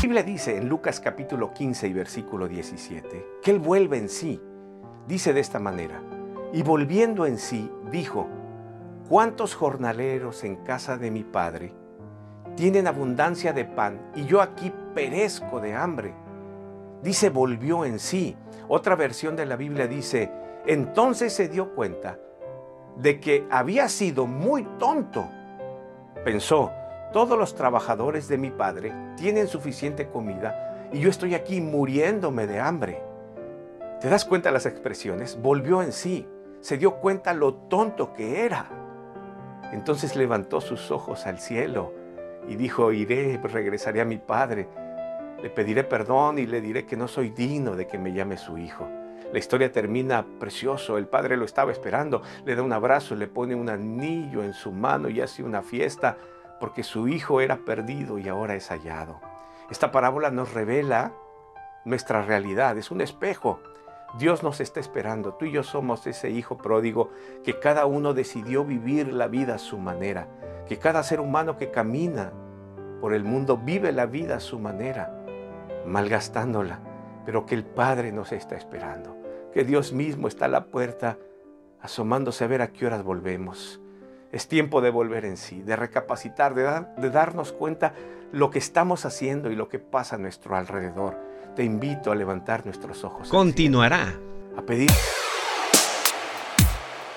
La Biblia dice en Lucas capítulo 15 y versículo 17 que Él vuelve en sí. Dice de esta manera, y volviendo en sí, dijo, ¿cuántos jornaleros en casa de mi Padre tienen abundancia de pan y yo aquí perezco de hambre? Dice, volvió en sí. Otra versión de la Biblia dice, entonces se dio cuenta de que había sido muy tonto. Pensó, todos los trabajadores de mi padre tienen suficiente comida y yo estoy aquí muriéndome de hambre. ¿Te das cuenta de las expresiones? Volvió en sí, se dio cuenta lo tonto que era. Entonces levantó sus ojos al cielo y dijo, iré, regresaré a mi padre, le pediré perdón y le diré que no soy digno de que me llame su hijo. La historia termina precioso, el padre lo estaba esperando, le da un abrazo, le pone un anillo en su mano y hace una fiesta porque su hijo era perdido y ahora es hallado. Esta parábola nos revela nuestra realidad, es un espejo. Dios nos está esperando, tú y yo somos ese hijo pródigo que cada uno decidió vivir la vida a su manera, que cada ser humano que camina por el mundo vive la vida a su manera, malgastándola, pero que el Padre nos está esperando, que Dios mismo está a la puerta asomándose a ver a qué horas volvemos es tiempo de volver en sí, de recapacitar, de, de darnos cuenta lo que estamos haciendo y lo que pasa a nuestro alrededor. Te invito a levantar nuestros ojos. Continuará. a pedir